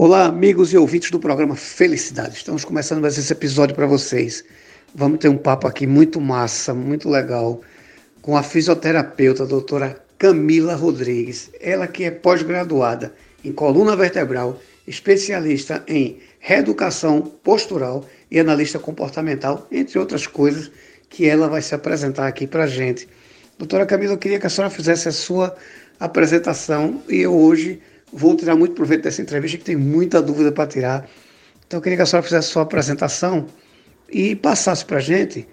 Olá, amigos e ouvintes do programa Felicidade. Estamos começando mais esse episódio para vocês. Vamos ter um papo aqui muito massa, muito legal, com a fisioterapeuta a doutora Camila Rodrigues. Ela que é pós-graduada em coluna vertebral, especialista em reeducação postural e analista comportamental, entre outras coisas, que ela vai se apresentar aqui para a gente. Doutora Camila, eu queria que a senhora fizesse a sua apresentação e eu hoje vou tirar muito proveito dessa entrevista, que tem muita dúvida para tirar. Então eu queria que a senhora fizesse a sua apresentação e passasse para a gente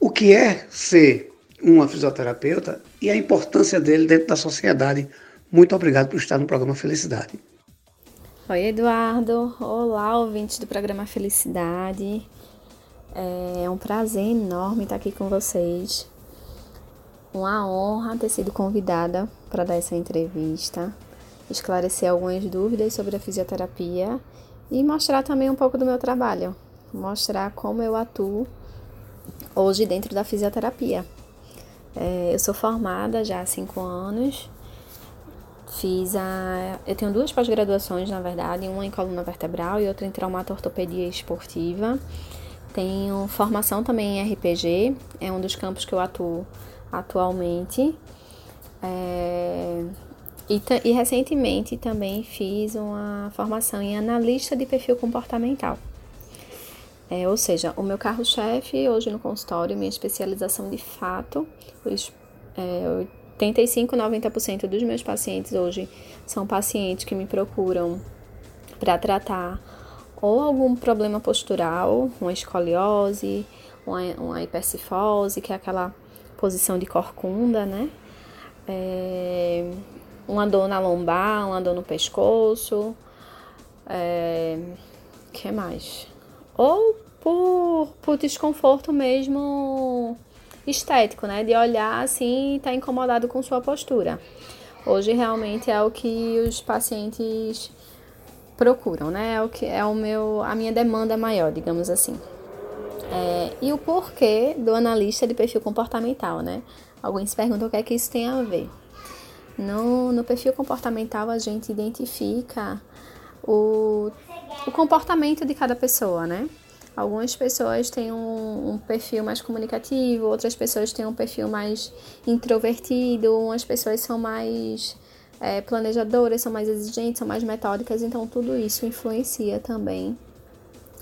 o que é ser uma fisioterapeuta e a importância dele dentro da sociedade. Muito obrigado por estar no programa Felicidade. Oi, Eduardo. Olá, ouvintes do programa Felicidade. É um prazer enorme estar aqui com vocês. Uma honra ter sido convidada para dar essa entrevista, esclarecer algumas dúvidas sobre a fisioterapia e mostrar também um pouco do meu trabalho, mostrar como eu atuo hoje dentro da fisioterapia. É, eu sou formada já há cinco anos Fiz a. Eu tenho duas pós-graduações, na verdade, uma em coluna vertebral e outra em traumatortopedia esportiva. Tenho formação também em RPG, é um dos campos que eu atuo atualmente. É... E, e recentemente também fiz uma formação em analista de perfil comportamental. É, ou seja, o meu carro-chefe hoje no consultório, minha especialização de fato, os, é, 85, 90% dos meus pacientes hoje são pacientes que me procuram para tratar ou algum problema postural, uma escoliose, uma, uma hipercifose, que é aquela posição de corcunda, né? É, uma dor na lombar, uma dor no pescoço, é, que mais? Ou por, por desconforto mesmo estético, né? De olhar assim e tá incomodado com sua postura. Hoje realmente é o que os pacientes procuram, né? É o que é o meu, a minha demanda maior, digamos assim. É, e o porquê do analista de perfil comportamental, né? Alguns perguntam o que é que isso tem a ver. No, no perfil comportamental a gente identifica o, o comportamento de cada pessoa, né? Algumas pessoas têm um, um, perfil mais comunicativo, outras pessoas têm um perfil mais introvertido, umas pessoas são mais é, planejadoras, são mais exigentes, são mais metódicas, então tudo isso influencia também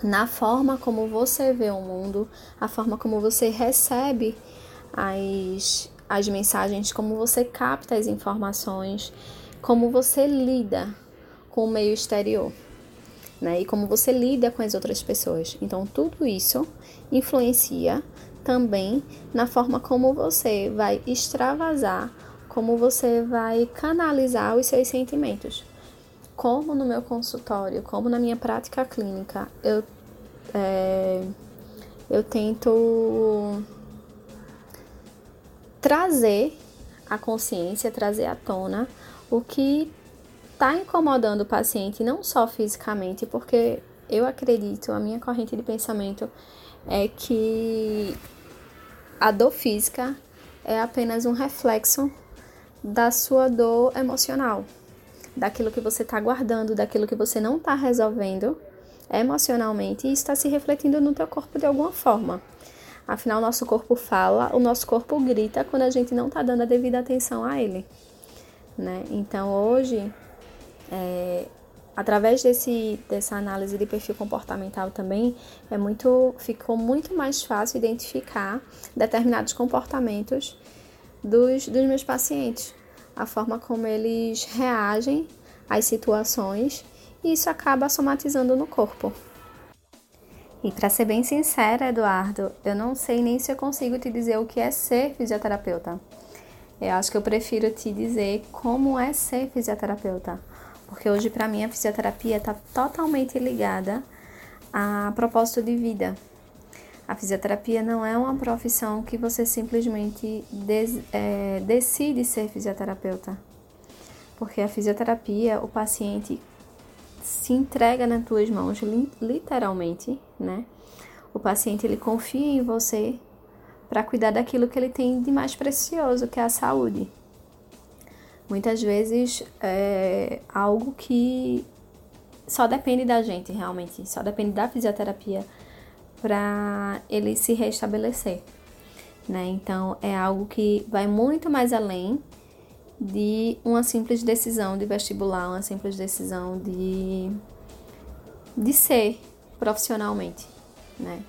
na forma como você vê o mundo, a forma como você recebe as, as mensagens, como você capta as informações, como você lida com o meio exterior né? E como você lida com as outras pessoas. Então, tudo isso influencia também na forma como você vai extravasar, como você vai canalizar os seus sentimentos. Como no meu consultório, como na minha prática clínica, eu, é, eu tento trazer a consciência, trazer à tona o que está incomodando o paciente não só fisicamente, porque eu acredito, a minha corrente de pensamento é que a dor física é apenas um reflexo da sua dor emocional, daquilo que você está guardando, daquilo que você não está resolvendo emocionalmente e está se refletindo no teu corpo de alguma forma. Afinal, nosso corpo fala, o nosso corpo grita quando a gente não está dando a devida atenção a ele. Né? Então, hoje, é, através desse, dessa análise de perfil comportamental também, é muito, ficou muito mais fácil identificar determinados comportamentos dos, dos meus pacientes, a forma como eles reagem às situações e isso acaba somatizando no corpo. E para ser bem sincera, Eduardo, eu não sei nem se eu consigo te dizer o que é ser fisioterapeuta. Eu acho que eu prefiro te dizer como é ser fisioterapeuta porque hoje para mim a fisioterapia está totalmente ligada a propósito de vida. A fisioterapia não é uma profissão que você simplesmente des, é, decide ser fisioterapeuta, porque a fisioterapia, o paciente se entrega nas tuas mãos, literalmente, né? O paciente ele confia em você para cuidar daquilo que ele tem de mais precioso, que é a saúde muitas vezes é algo que só depende da gente realmente, só depende da fisioterapia para ele se restabelecer, né? Então é algo que vai muito mais além de uma simples decisão de vestibular, uma simples decisão de de ser profissionalmente, né?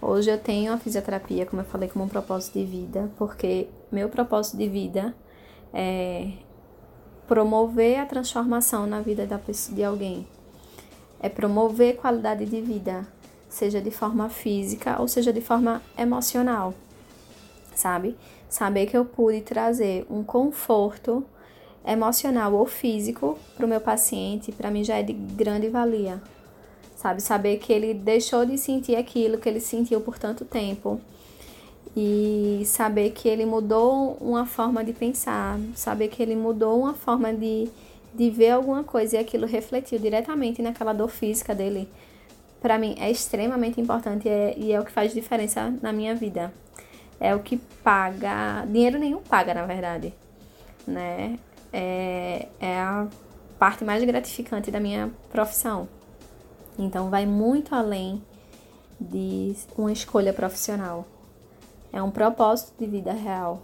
Hoje eu tenho a fisioterapia, como eu falei, como um propósito de vida, porque meu propósito de vida é promover a transformação na vida da pessoa, de alguém, é promover qualidade de vida, seja de forma física ou seja de forma emocional, sabe? Saber que eu pude trazer um conforto emocional ou físico para o meu paciente, para mim já é de grande valia, sabe? Saber que ele deixou de sentir aquilo que ele sentiu por tanto tempo e saber que ele mudou uma forma de pensar, saber que ele mudou uma forma de de ver alguma coisa e aquilo refletiu diretamente naquela dor física dele, para mim é extremamente importante e é, e é o que faz diferença na minha vida. É o que paga, dinheiro nenhum paga, na verdade, né? É, é a parte mais gratificante da minha profissão. Então vai muito além de uma escolha profissional. É um propósito de vida real.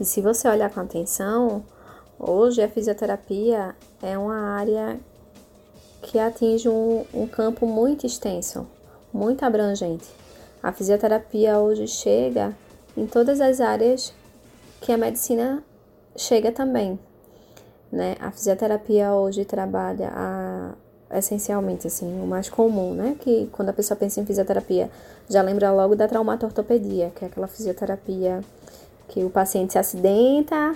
E se você olhar com atenção, Hoje a fisioterapia é uma área que atinge um, um campo muito extenso, muito abrangente. A fisioterapia hoje chega em todas as áreas que a medicina chega também. Né? A fisioterapia hoje trabalha a, essencialmente assim, o mais comum, né? Que quando a pessoa pensa em fisioterapia, já lembra logo da traumatortopedia, que é aquela fisioterapia que o paciente se acidenta,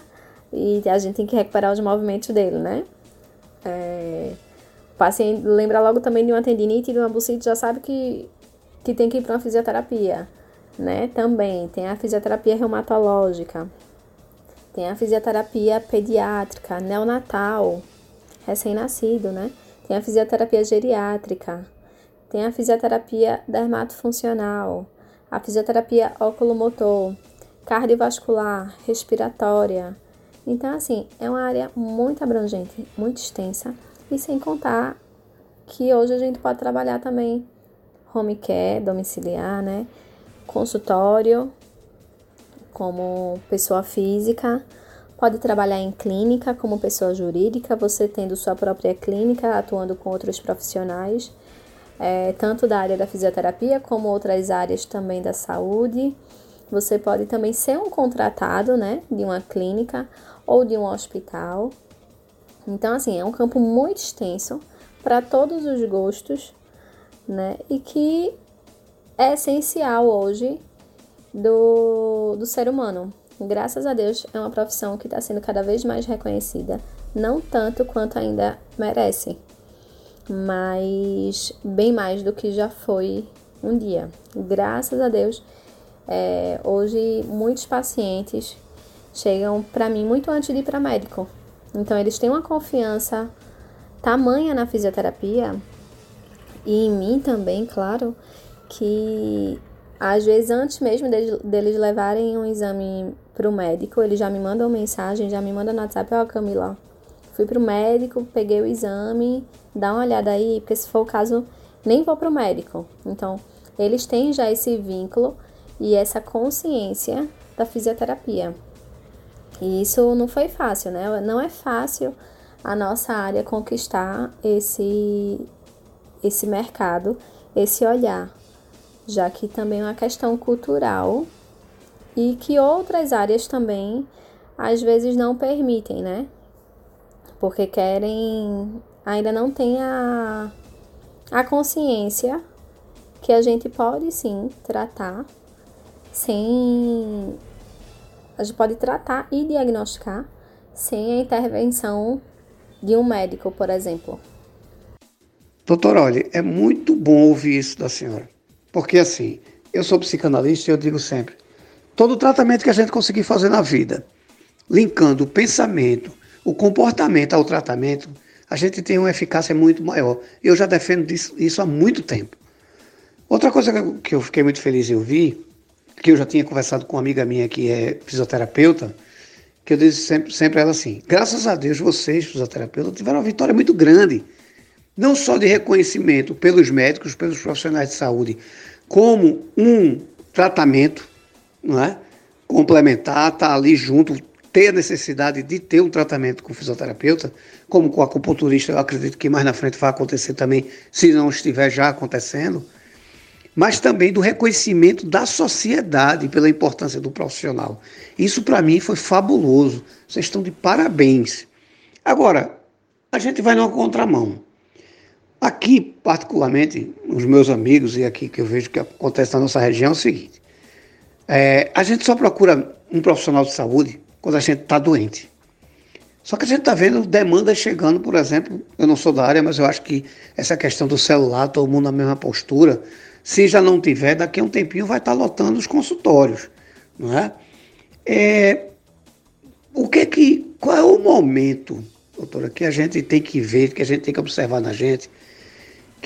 e a gente tem que recuperar os movimentos dele, né? É, o paciente lembra logo também de uma tendinite de uma bucite, já sabe que, que tem que ir para uma fisioterapia, né? Também. Tem a fisioterapia reumatológica, tem a fisioterapia pediátrica, neonatal, recém-nascido, né? Tem a fisioterapia geriátrica, tem a fisioterapia dermatofuncional, a fisioterapia oculomotor, cardiovascular, respiratória, então, assim, é uma área muito abrangente, muito extensa, e sem contar que hoje a gente pode trabalhar também home care, domiciliar, né? Consultório, como pessoa física, pode trabalhar em clínica como pessoa jurídica, você tendo sua própria clínica, atuando com outros profissionais, é, tanto da área da fisioterapia como outras áreas também da saúde. Você pode também ser um contratado, né, de uma clínica ou de um hospital. Então, assim, é um campo muito extenso para todos os gostos, né? E que é essencial hoje do, do ser humano. Graças a Deus, é uma profissão que está sendo cada vez mais reconhecida, não tanto quanto ainda merece, mas bem mais do que já foi um dia. Graças a Deus, é, hoje muitos pacientes chegam para mim muito antes de ir para médico. Então eles têm uma confiança tamanha na fisioterapia e em mim também, claro, que às vezes antes mesmo deles, deles levarem um exame para o médico, eles já me mandam mensagem, já me mandam no WhatsApp, ó oh, Camila, fui para o médico, peguei o exame, dá uma olhada aí, porque se for o caso, nem vou para o médico. Então, eles têm já esse vínculo e essa consciência da fisioterapia. E isso não foi fácil, né? Não é fácil a nossa área conquistar esse, esse mercado, esse olhar, já que também é uma questão cultural e que outras áreas também às vezes não permitem, né? Porque querem, ainda não tem a, a consciência que a gente pode sim tratar sem a gente pode tratar e diagnosticar sem a intervenção de um médico, por exemplo. Doutor, olha, é muito bom ouvir isso da senhora. Porque assim, eu sou psicanalista e eu digo sempre, todo tratamento que a gente conseguir fazer na vida, linkando o pensamento, o comportamento ao tratamento, a gente tem uma eficácia muito maior. Eu já defendo isso há muito tempo. Outra coisa que eu fiquei muito feliz em ouvir que eu já tinha conversado com uma amiga minha que é fisioterapeuta, que eu disse sempre, sempre a ela assim: graças a Deus vocês, fisioterapeutas, tiveram uma vitória muito grande não só de reconhecimento pelos médicos, pelos profissionais de saúde, como um tratamento não é? complementar, estar tá ali junto, ter a necessidade de ter um tratamento com o fisioterapeuta, como com o acupunturista, eu acredito que mais na frente vai acontecer também, se não estiver já acontecendo, mas também do reconhecimento da sociedade pela importância do profissional. Isso para mim foi fabuloso. Vocês estão de parabéns. Agora, a gente vai numa contramão. Aqui, particularmente, os meus amigos, e aqui que eu vejo que acontece na nossa região, é o seguinte: é, a gente só procura um profissional de saúde quando a gente está doente. Só que a gente está vendo demandas chegando, por exemplo, eu não sou da área, mas eu acho que essa questão do celular, todo mundo na mesma postura, se já não tiver, daqui a um tempinho vai estar tá lotando os consultórios, não é? é o que que, qual é o momento, doutora, que a gente tem que ver, que a gente tem que observar na gente,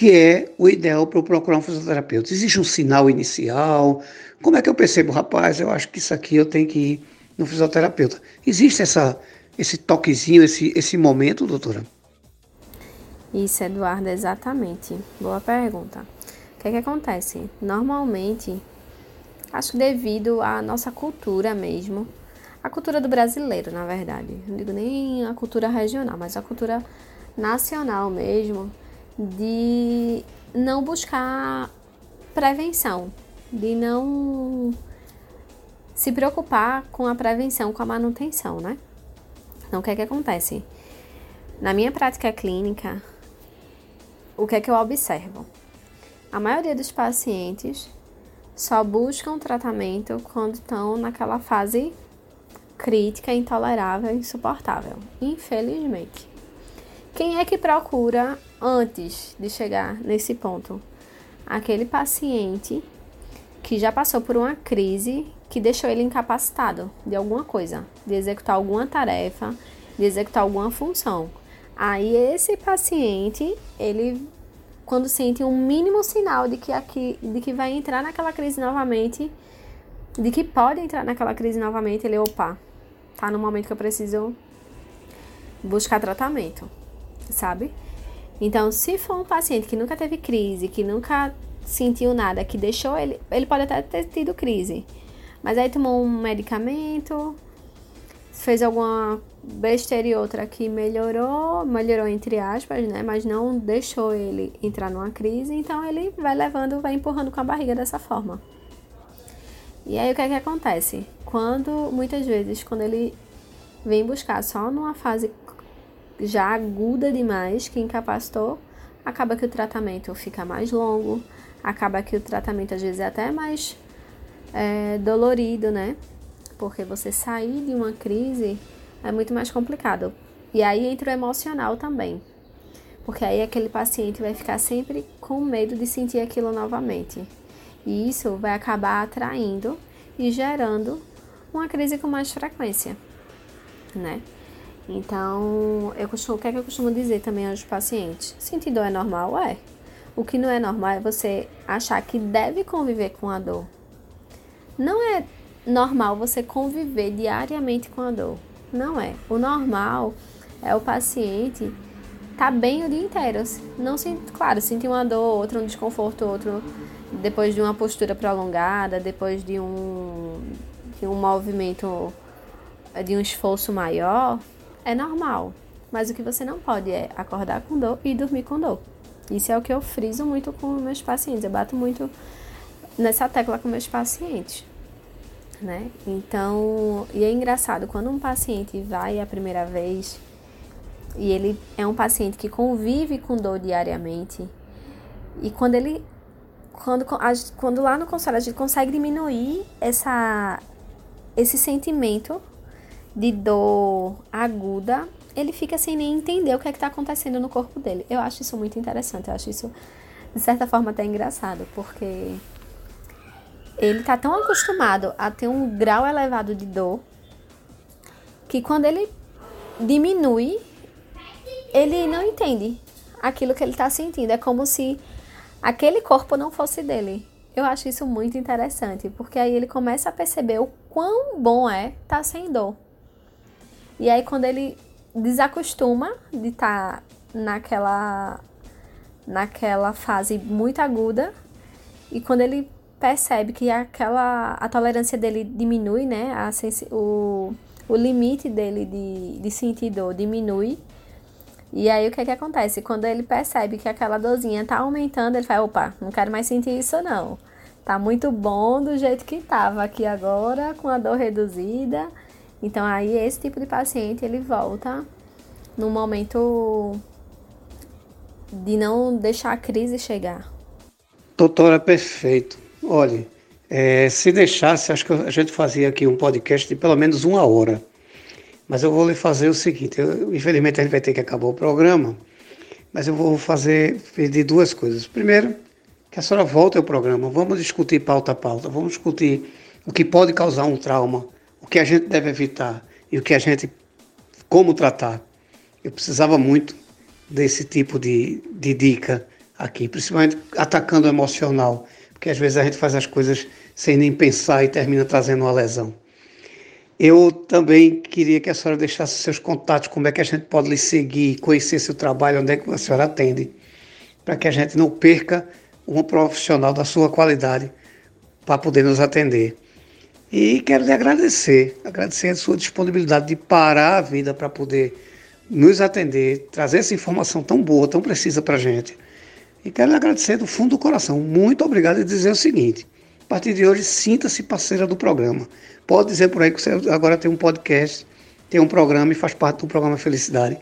que é o ideal para eu procurar um fisioterapeuta? Existe um sinal inicial? Como é que eu percebo, rapaz, eu acho que isso aqui eu tenho que ir no fisioterapeuta? Existe essa, esse toquezinho, esse, esse momento, doutora? Isso, Eduardo, exatamente. Boa pergunta. O que, é que acontece? Normalmente, acho que devido à nossa cultura mesmo, a cultura do brasileiro, na verdade, não digo nem a cultura regional, mas a cultura nacional mesmo, de não buscar prevenção, de não se preocupar com a prevenção, com a manutenção, né? Então, o que é que acontece? Na minha prática clínica, o que é que eu observo? A maioria dos pacientes só buscam tratamento quando estão naquela fase crítica, intolerável, insuportável. Infelizmente. Quem é que procura antes de chegar nesse ponto? Aquele paciente que já passou por uma crise que deixou ele incapacitado de alguma coisa, de executar alguma tarefa, de executar alguma função. Aí esse paciente, ele quando sente um mínimo sinal de que, aqui, de que vai entrar naquela crise novamente, de que pode entrar naquela crise novamente, ele, opa, tá no momento que eu preciso buscar tratamento, sabe? Então, se for um paciente que nunca teve crise, que nunca sentiu nada, que deixou ele, ele pode até ter tido crise, mas aí tomou um medicamento, fez alguma besteira e outra que melhorou, melhorou entre aspas, né? Mas não deixou ele entrar numa crise, então ele vai levando, vai empurrando com a barriga dessa forma. E aí o que é que acontece? Quando, muitas vezes, quando ele vem buscar só numa fase já aguda demais, que incapacitou, acaba que o tratamento fica mais longo, acaba que o tratamento às vezes é até mais é, dolorido, né? Porque você sair de uma crise é muito mais complicado. E aí entra o emocional também. Porque aí aquele paciente vai ficar sempre com medo de sentir aquilo novamente. E isso vai acabar atraindo e gerando uma crise com mais frequência, né? Então, eu costumo, o que é que eu costumo dizer também aos pacientes? Sentir dor é normal? É. O que não é normal é você achar que deve conviver com a dor. Não é normal você conviver diariamente com a dor. Não é. O normal é o paciente tá bem o dia inteiro. Não sente, claro, sentir uma dor, outro um desconforto, outro depois de uma postura prolongada, depois de um, de um movimento, de um esforço maior, é normal. Mas o que você não pode é acordar com dor e dormir com dor. Isso é o que eu friso muito com meus pacientes. Eu bato muito nessa tecla com meus pacientes né? Então, e é engraçado, quando um paciente vai a primeira vez e ele é um paciente que convive com dor diariamente, e quando ele quando, quando lá no consultório a gente consegue diminuir essa, esse sentimento de dor aguda, ele fica sem nem entender o que é está acontecendo no corpo dele. Eu acho isso muito interessante, eu acho isso, de certa forma, até engraçado, porque ele tá tão acostumado a ter um grau elevado de dor que quando ele diminui, ele não entende aquilo que ele tá sentindo. É como se aquele corpo não fosse dele. Eu acho isso muito interessante, porque aí ele começa a perceber o quão bom é estar tá sem dor. E aí quando ele desacostuma de estar tá naquela naquela fase muito aguda e quando ele percebe que aquela a tolerância dele diminui, né? A o, o limite dele de, de sentir dor diminui. E aí o que é que acontece? Quando ele percebe que aquela dorzinha tá aumentando, ele fala, opa, não quero mais sentir isso não. Tá muito bom do jeito que tava aqui agora, com a dor reduzida. Então aí esse tipo de paciente ele volta no momento de não deixar a crise chegar. Doutora, perfeito. Olhe, é, se deixasse, acho que a gente fazia aqui um podcast de pelo menos uma hora. Mas eu vou lhe fazer o seguinte: eu, infelizmente a gente vai ter que acabar o programa, mas eu vou fazer pedir duas coisas. Primeiro, que a senhora volte ao programa. Vamos discutir pauta a pauta, vamos discutir o que pode causar um trauma, o que a gente deve evitar e o que a gente. como tratar. Eu precisava muito desse tipo de, de dica aqui, principalmente atacando o emocional porque às vezes a gente faz as coisas sem nem pensar e termina trazendo uma lesão. Eu também queria que a senhora deixasse seus contatos, como é que a gente pode lhe seguir, conhecer seu trabalho, onde é que a senhora atende, para que a gente não perca um profissional da sua qualidade para poder nos atender. E quero lhe agradecer, agradecer a sua disponibilidade de parar a vida para poder nos atender, trazer essa informação tão boa, tão precisa para a gente. E quero lhe agradecer do fundo do coração. Muito obrigado e dizer o seguinte: a partir de hoje, sinta-se parceira do programa. Pode dizer por aí que você agora tem um podcast, tem um programa e faz parte do programa Felicidade.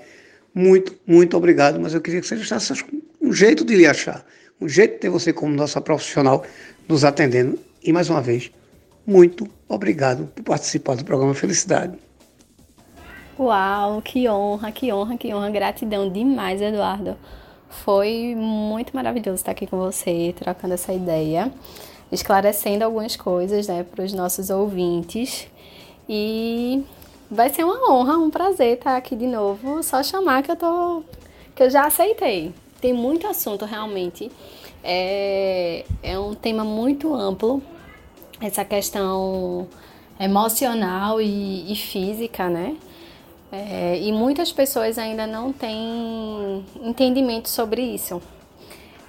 Muito, muito obrigado, mas eu queria que você deixasse um jeito de lhe achar, um jeito de ter você como nossa profissional nos atendendo. E mais uma vez, muito obrigado por participar do programa Felicidade. Uau, que honra, que honra, que honra. Gratidão demais, Eduardo. Foi muito maravilhoso estar aqui com você, trocando essa ideia, esclarecendo algumas coisas né, para os nossos ouvintes. E vai ser uma honra, um prazer estar aqui de novo. Só chamar que eu tô. que eu já aceitei. Tem muito assunto realmente. É, é um tema muito amplo, essa questão emocional e, e física, né? É, e muitas pessoas ainda não têm entendimento sobre isso.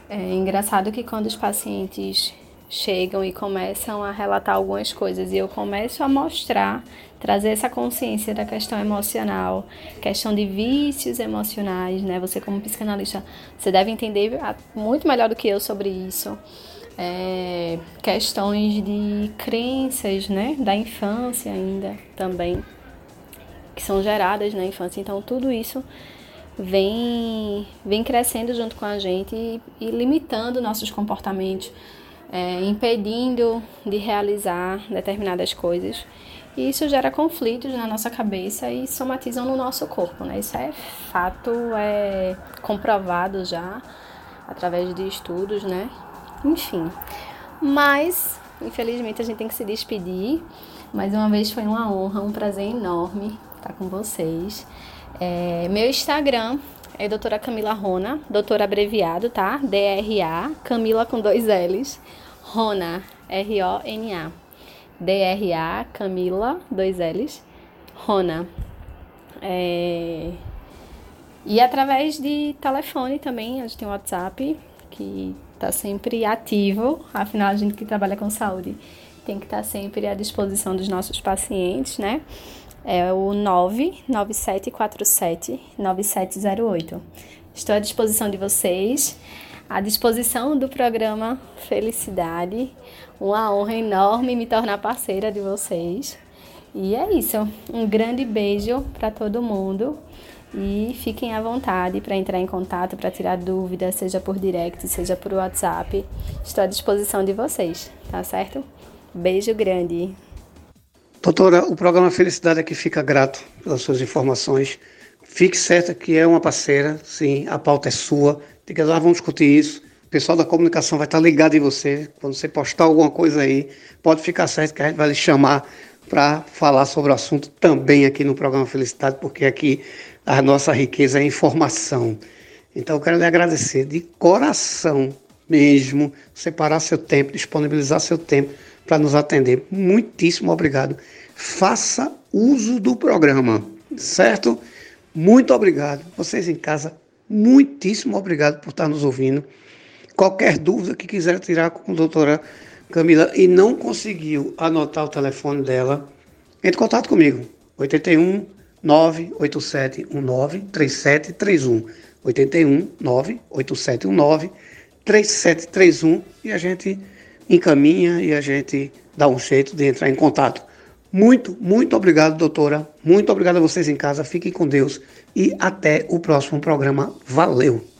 É engraçado que quando os pacientes chegam e começam a relatar algumas coisas e eu começo a mostrar, trazer essa consciência da questão emocional, questão de vícios emocionais, né? Você como psicanalista, você deve entender muito melhor do que eu sobre isso. É, questões de crenças, né? Da infância ainda também que são geradas na infância. Então, tudo isso vem, vem crescendo junto com a gente e, e limitando nossos comportamentos, é, impedindo de realizar determinadas coisas. E isso gera conflitos na nossa cabeça e somatizam no nosso corpo, né? Isso é fato, é comprovado já através de estudos, né? Enfim. Mas, infelizmente, a gente tem que se despedir. Mais uma vez foi uma honra, um prazer enorme estar com vocês. É, meu Instagram é doutora Camila Rona, doutora abreviado, tá? D-R-A, Camila com dois L's, Rona, R-O-N-A. D-R-A, Camila, dois L's, Rona. É... E através de telefone também, a gente tem o WhatsApp, que está sempre ativo, afinal a gente que trabalha com saúde tem que estar tá sempre à disposição dos nossos pacientes, né? é o 99747 9708. Estou à disposição de vocês, à disposição do programa Felicidade. Uma honra enorme me tornar parceira de vocês. E é isso. Um grande beijo para todo mundo. E fiquem à vontade para entrar em contato, para tirar dúvidas, seja por direct, seja por WhatsApp. Estou à disposição de vocês, tá certo? Beijo grande. Doutora, o programa Felicidade aqui fica grato pelas suas informações. Fique certa que é uma parceira, sim, a pauta é sua. Diga lá, vamos discutir isso. O pessoal da comunicação vai estar ligado em você. Quando você postar alguma coisa aí, pode ficar certo que a gente vai lhe chamar para falar sobre o assunto também aqui no programa Felicidade, porque aqui a nossa riqueza é informação. Então eu quero lhe agradecer de coração mesmo, separar seu tempo, disponibilizar seu tempo para nos atender. Muitíssimo obrigado. Faça uso do programa, certo? Muito obrigado. Vocês em casa muitíssimo obrigado por estar nos ouvindo. Qualquer dúvida que quiser tirar com a doutora Camila e não conseguiu anotar o telefone dela, entre em contato comigo. 81 98719 3731. 81 98719 3731 e a gente encaminha e a gente dá um jeito de entrar em contato. Muito, muito obrigado, doutora. Muito obrigado a vocês em casa. Fiquem com Deus e até o próximo programa. Valeu!